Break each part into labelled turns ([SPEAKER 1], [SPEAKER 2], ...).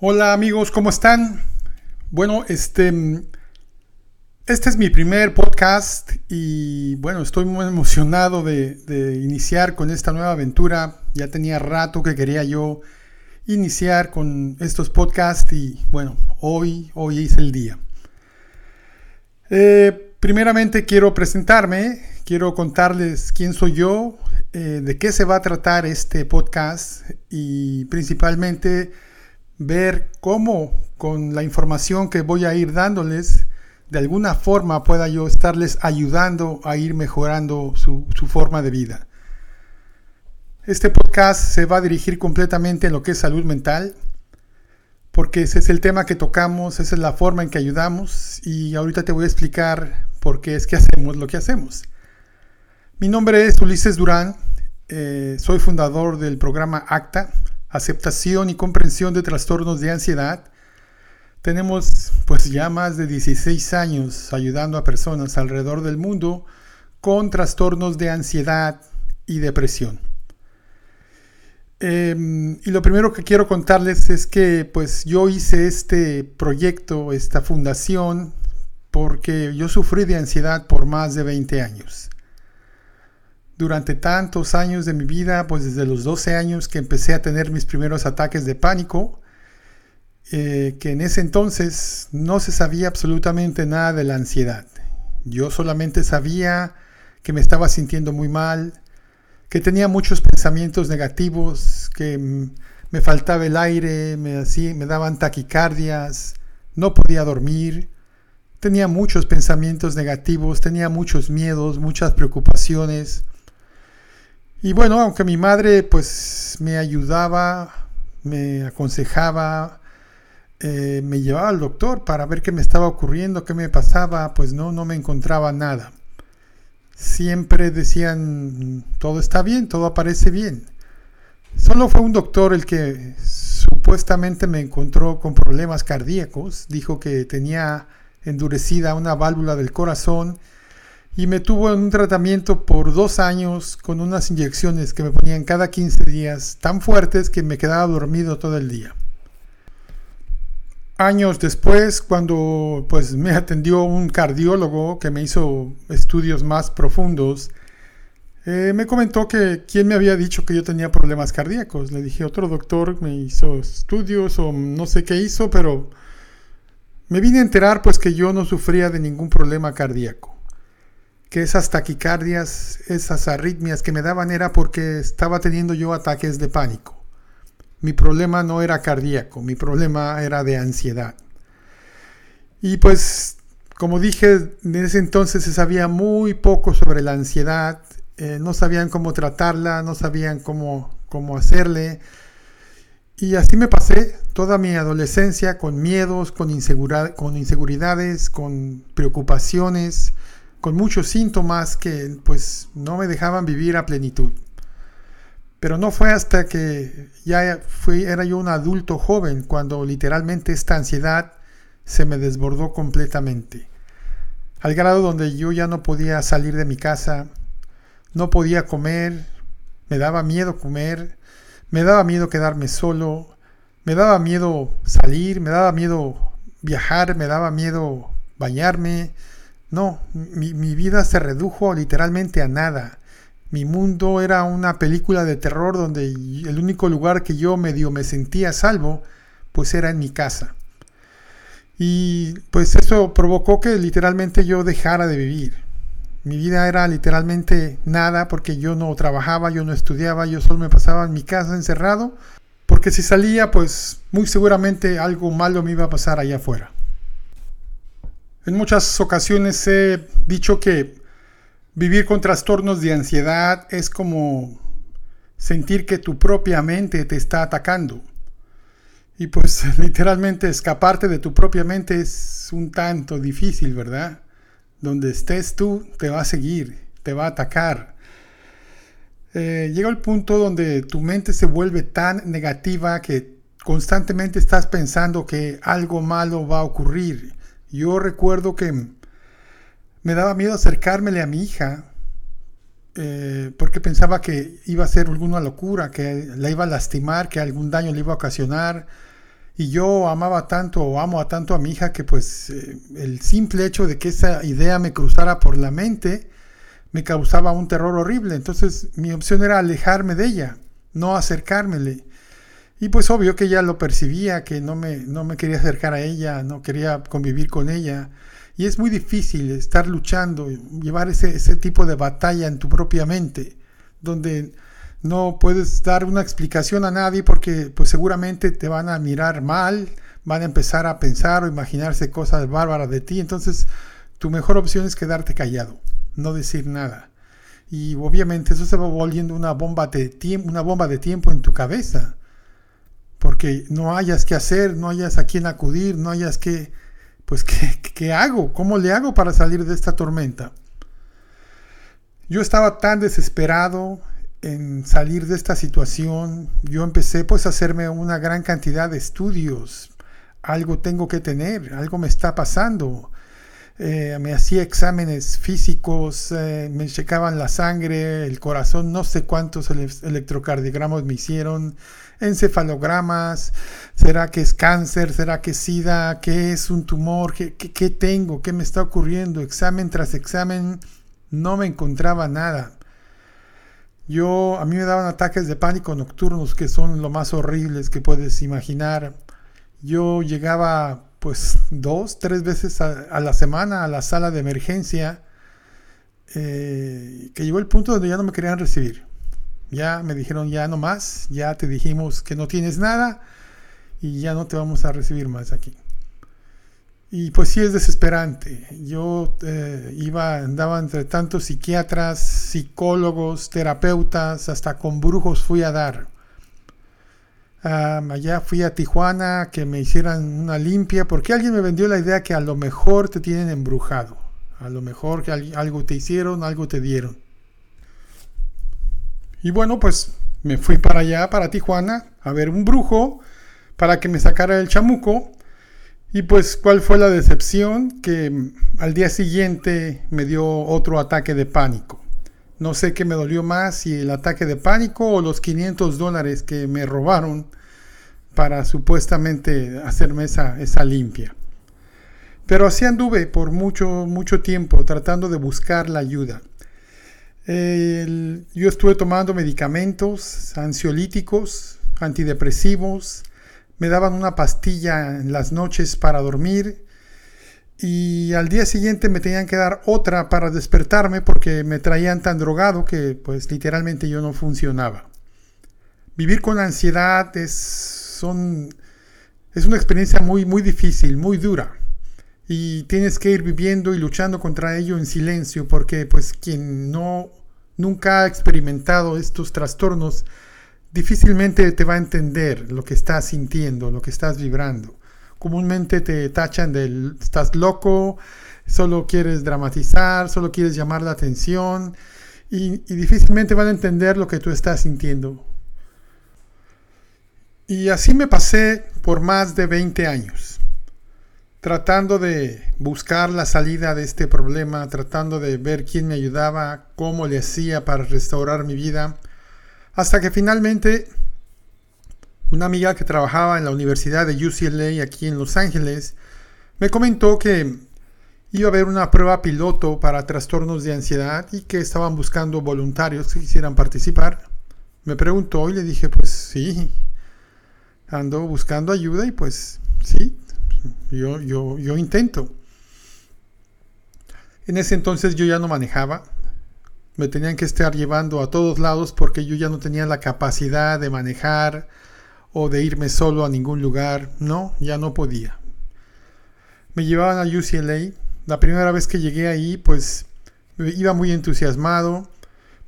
[SPEAKER 1] Hola amigos, ¿cómo están? Bueno, este, este es mi primer podcast y bueno, estoy muy emocionado de, de, iniciar con esta nueva aventura. Ya tenía rato que quería yo iniciar con estos podcasts y bueno, hoy, hoy es el día. Eh, primeramente quiero presentarme, quiero contarles quién soy yo, eh, de qué se va a tratar este podcast y principalmente ver cómo con la información que voy a ir dándoles, de alguna forma pueda yo estarles ayudando a ir mejorando su, su forma de vida. Este podcast se va a dirigir completamente en lo que es salud mental, porque ese es el tema que tocamos, esa es la forma en que ayudamos y ahorita te voy a explicar por qué es que hacemos lo que hacemos. Mi nombre es Ulises Durán, eh, soy fundador del programa ACTA, aceptación y comprensión de trastornos de ansiedad. Tenemos pues ya más de 16 años ayudando a personas alrededor del mundo con trastornos de ansiedad y depresión. Em, y lo primero que quiero contarles es que pues yo hice este proyecto, esta fundación, porque yo sufrí de ansiedad por más de 20 años durante tantos años de mi vida, pues desde los 12 años que empecé a tener mis primeros ataques de pánico, eh, que en ese entonces no se sabía absolutamente nada de la ansiedad. Yo solamente sabía que me estaba sintiendo muy mal, que tenía muchos pensamientos negativos, que me faltaba el aire, me, así, me daban taquicardias, no podía dormir, tenía muchos pensamientos negativos, tenía muchos miedos, muchas preocupaciones y bueno, aunque mi madre pues me ayudaba, me aconsejaba, eh, me llevaba al doctor para ver qué me estaba ocurriendo, qué me pasaba, pues no, no me encontraba nada. Siempre decían, todo está bien, todo aparece bien. Solo fue un doctor el que supuestamente me encontró con problemas cardíacos, dijo que tenía endurecida una válvula del corazón y me tuvo en un tratamiento por dos años con unas inyecciones que me ponían cada 15 días tan fuertes que me quedaba dormido todo el día. Años después, cuando pues me atendió un cardiólogo que me hizo estudios más profundos, eh, me comentó que quién me había dicho que yo tenía problemas cardíacos. Le dije, otro doctor me hizo estudios o no sé qué hizo, pero me vine a enterar pues que yo no sufría de ningún problema cardíaco que esas taquicardias, esas arritmias que me daban era porque estaba teniendo yo ataques de pánico. Mi problema no era cardíaco, mi problema era de ansiedad. Y pues, como dije, en ese entonces se sabía muy poco sobre la ansiedad, eh, no sabían cómo tratarla, no sabían cómo, cómo hacerle. Y así me pasé toda mi adolescencia con miedos, con, con inseguridades, con preocupaciones, con muchos síntomas que pues no me dejaban vivir a plenitud. Pero no fue hasta que ya fui, era yo un adulto joven cuando literalmente esta ansiedad se me desbordó completamente. Al grado donde yo ya no podía salir de mi casa, no podía comer, me daba miedo comer, me daba miedo quedarme solo, me daba miedo salir, me daba miedo viajar, me daba miedo bañarme, no, mi, vida se redujo literalmente a nada. Mi mundo era una película de terror donde el único lugar que yo medio me sentía salvo, pues era en mi casa. Y pues eso provocó que literalmente yo dejara de vivir. Mi vida era literalmente nada porque yo no trabajaba, yo no estudiaba, yo solo me pasaba en mi casa encerrado, porque si salía pues muy seguramente algo malo me iba a pasar allá afuera. En muchas ocasiones he dicho que vivir con trastornos de ansiedad es como sentir que tu propia mente te está atacando. Y pues literalmente escaparte de tu propia mente es un tanto difícil, ¿verdad? Donde estés tú te va a seguir, te va a atacar. Eh, llega el punto donde tu mente se vuelve tan negativa que constantemente estás pensando que algo malo va a ocurrir yo recuerdo que me daba miedo acercármele a mi hija eh, porque pensaba que iba a ser alguna locura, que la iba a lastimar, que algún daño le iba a ocasionar. Y yo amaba tanto o amo a tanto a mi hija que pues eh, el simple hecho de que esa idea me cruzara por la mente me causaba un terror horrible. Entonces mi opción era alejarme de ella, no acercármele. Y pues obvio que ella lo percibía, que no me, no me quería acercar a ella, no quería convivir con ella. Y es muy difícil estar luchando, llevar ese, ese tipo de batalla en tu propia mente, donde no puedes dar una explicación a nadie porque pues seguramente te van a mirar mal, van a empezar a pensar o imaginarse cosas bárbaras de ti. Entonces tu mejor opción es quedarte callado, no decir nada. Y obviamente eso se va volviendo una bomba de una bomba de tiempo en tu cabeza. Porque no hayas que hacer, no hayas a quién acudir, no hayas que, pues, ¿qué, ¿qué hago? ¿Cómo le hago para salir de esta tormenta? Yo estaba tan desesperado, en salir de esta situación, yo empecé pues a hacerme una gran cantidad de estudios. Algo tengo que tener, algo me está pasando. Eh, me hacía exámenes físicos, eh, me checaban la sangre, el corazón, no sé cuántos electrocardiogramas me hicieron, encefalogramas, será que es cáncer, será que es sida, qué es un tumor, qué, tengo, qué me está ocurriendo, examen tras examen, no me encontraba nada. Yo, a mí me daban ataques de pánico nocturnos que son lo más horribles que puedes imaginar. Yo llegaba pues dos, tres veces a, la semana a la sala de emergencia, eh, que llegó el punto donde ya no me querían recibir. Ya me dijeron ya no más, ya te dijimos que no tienes nada y ya no te vamos a recibir más aquí. Y pues sí es desesperante. Yo eh, iba, andaba entre tantos psiquiatras, psicólogos, terapeutas, hasta con brujos fui a dar. allá fui a Tijuana que me hicieran una limpia, porque alguien me vendió la idea que a lo mejor te tienen embrujado. A lo mejor que algo te hicieron, algo te dieron. Y bueno, pues me fui para allá, para Tijuana, a ver un brujo para que me sacara el chamuco y pues, ¿cuál fue la decepción? Que al día siguiente me dio otro ataque de pánico. No sé qué me dolió más, si el ataque de pánico o los 500 dólares que me robaron para supuestamente hacerme esa, esa limpia. Pero así anduve por mucho, mucho tiempo tratando de buscar la ayuda. Yo estuve tomando medicamentos ansiolíticos, antidepresivos, me daban una pastilla en las noches para dormir y al día siguiente me tenían que dar otra para despertarme porque me traían tan drogado que pues literalmente yo no funcionaba. Vivir con ansiedad es, son, es una experiencia muy, muy difícil, muy dura. Y tienes que ir viviendo y luchando contra ello en silencio porque pues quien no nunca ha experimentado estos trastornos difícilmente te va a entender lo que estás sintiendo, lo que estás vibrando. Comúnmente te tachan de estás loco, solo quieres dramatizar, solo quieres llamar la atención y, y difícilmente van a entender lo que tú estás sintiendo. Y así me pasé por más de 20 años, tratando de buscar la salida de este problema, tratando de ver quién me ayudaba, cómo le hacía para restaurar mi vida hasta que finalmente una amiga que trabajaba en la Universidad de UCLA aquí en Los Ángeles me comentó que iba a haber una prueba piloto para trastornos de ansiedad y que estaban buscando voluntarios que quisieran participar. Me preguntó y le dije, pues sí, ando buscando ayuda y pues sí, yo, yo, yo intento. En ese entonces yo ya no manejaba, me tenían que estar llevando a todos lados porque yo ya no tenía la capacidad de manejar o de irme solo a ningún lugar. No, ya no podía. Me llevaban a UCLA. La primera vez que llegué ahí, pues iba muy entusiasmado.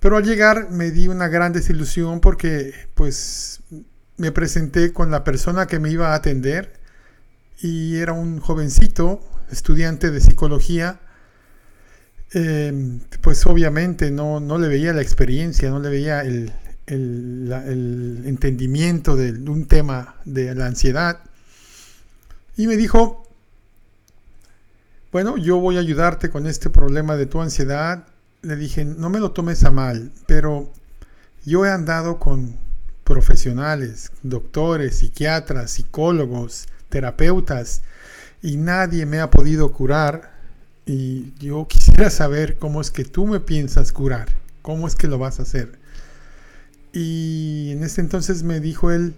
[SPEAKER 1] Pero al llegar me di una gran desilusión porque pues me presenté con la persona que me iba a atender y era un jovencito, estudiante de psicología, Em, pues obviamente no, no, le veía la experiencia, no le veía el, entendimiento de un tema de la ansiedad. Y me dijo, bueno, yo voy a ayudarte con este problema de tu ansiedad. Le dije, no me lo tomes a mal, pero yo he andado con profesionales, doctores, psiquiatras, psicólogos, terapeutas, y nadie me ha podido curar. Y yo quisiera saber cómo es que tú me piensas curar, cómo es que lo vas a hacer. Y en ese entonces me dijo él,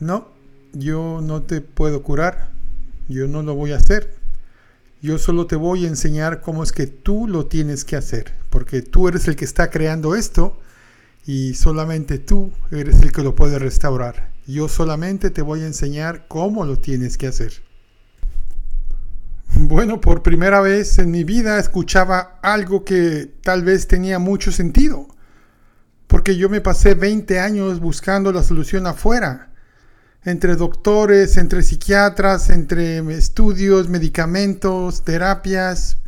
[SPEAKER 1] no, yo no te puedo curar, yo no lo voy a hacer. Yo solo te voy a enseñar cómo es que tú lo tienes que hacer, porque tú eres el que está creando esto y solamente tú eres el que lo puede restaurar. Yo solamente te voy a enseñar cómo lo tienes que hacer. Bueno, por primera vez en mi vida escuchaba algo que tal vez tenía mucho sentido, porque yo me pasé 20 años buscando la solución afuera, entre doctores, entre psiquiatras, entre estudios, medicamentos, terapias,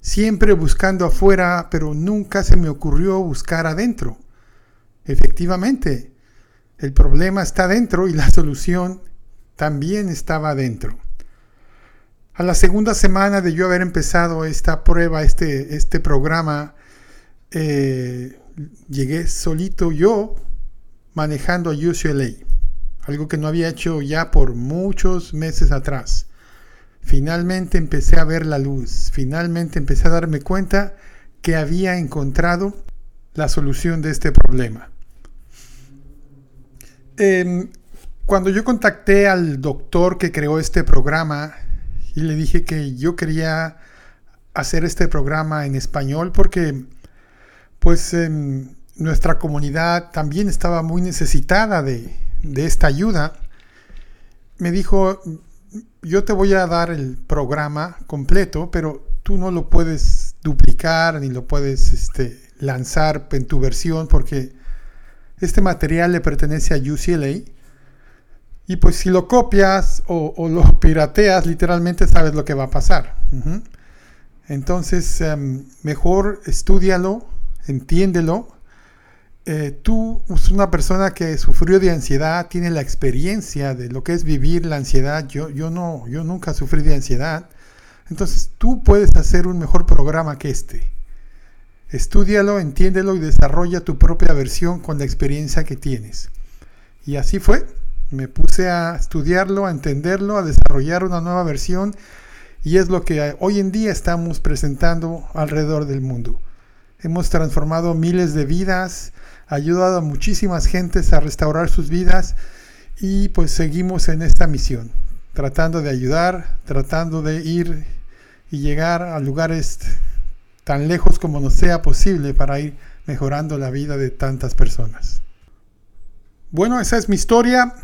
[SPEAKER 1] siempre buscando afuera, pero nunca se me ocurrió buscar adentro. Efectivamente, el problema está dentro y la solución también estaba dentro. A la segunda semana de yo haber empezado esta prueba, este, este programa, eh, llegué solito yo manejando a UCLA, algo que no había hecho ya por muchos meses atrás. Finalmente empecé a ver la luz, finalmente empecé a darme cuenta que había encontrado la solución de este problema. Em, cuando yo contacté al doctor que creó este programa y le dije que yo quería hacer este programa en español porque pues em, nuestra comunidad también estaba muy necesitada de, de esta ayuda, me dijo, yo te voy a dar el programa completo, pero tú no lo puedes duplicar ni lo puedes este, lanzar en tu versión porque este material le pertenece a UCLA. Y pues si lo copias o, lo pirateas, literalmente sabes lo que va a pasar. Entonces, em, mejor estudialo, entiéndelo. Eh, tú una persona que sufrió de ansiedad, tiene la experiencia de lo que es vivir la ansiedad. Yo, yo, no, yo nunca sufrí de ansiedad. Entonces, tú puedes hacer un mejor programa que este. Estúdialo, entiéndelo y desarrolla tu propia versión con la experiencia que tienes. Y así fue. Me puse a estudiarlo, a entenderlo, a desarrollar una nueva versión y es lo que hoy en día estamos presentando alrededor del mundo. Hemos transformado miles de vidas, ayudado a muchísimas gentes a restaurar sus vidas y pues seguimos en esta misión, tratando de ayudar, tratando de ir y llegar a lugares tan lejos como nos sea posible para ir mejorando la vida de tantas personas. Bueno, esa es mi historia.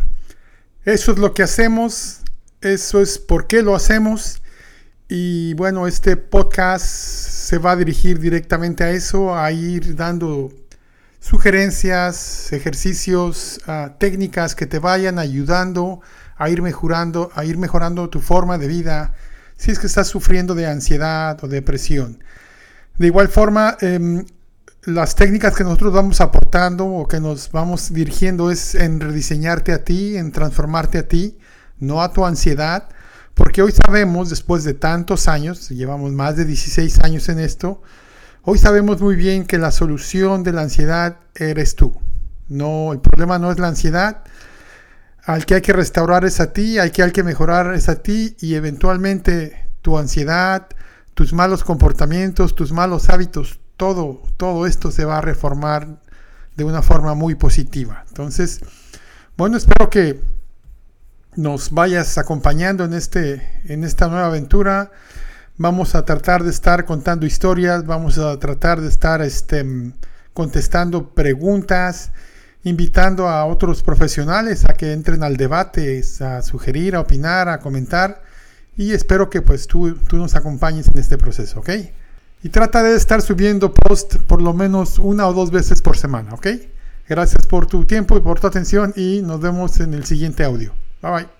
[SPEAKER 1] Eso es lo que hacemos. Eso es por qué lo hacemos. Y bueno, este podcast se va a dirigir directamente a eso, a ir dando sugerencias, ejercicios, ah, técnicas que te vayan ayudando a ir mejorando, a ir mejorando tu forma de vida si es que estás sufriendo de ansiedad o depresión. De igual forma, em, las técnicas que nosotros vamos aportando o que nos vamos dirigiendo es en rediseñarte a ti, en transformarte a ti, no a tu ansiedad, porque hoy sabemos, después de tantos años, llevamos más de 16 años en esto, hoy sabemos muy bien que la solución de la ansiedad eres tú. No, el problema no es la ansiedad, al que hay que restaurar es a ti, al que hay que mejorar es a ti y eventualmente tu ansiedad, tus malos comportamientos, tus malos hábitos, todo, todo esto se va a reformar de una forma muy positiva. Entonces, bueno, espero que nos vayas acompañando en, este, en esta nueva aventura. Vamos a tratar de estar contando historias, vamos a tratar de estar este, contestando preguntas, invitando a otros profesionales a que entren al debate, a sugerir, a opinar, a comentar y espero que pues tú, tú nos acompañes en este proceso, ¿ok? Y trata de estar subiendo post por lo menos una o dos veces por semana, ¿ok? Gracias por tu tiempo y por tu atención y nos vemos en el siguiente audio. Bye bye.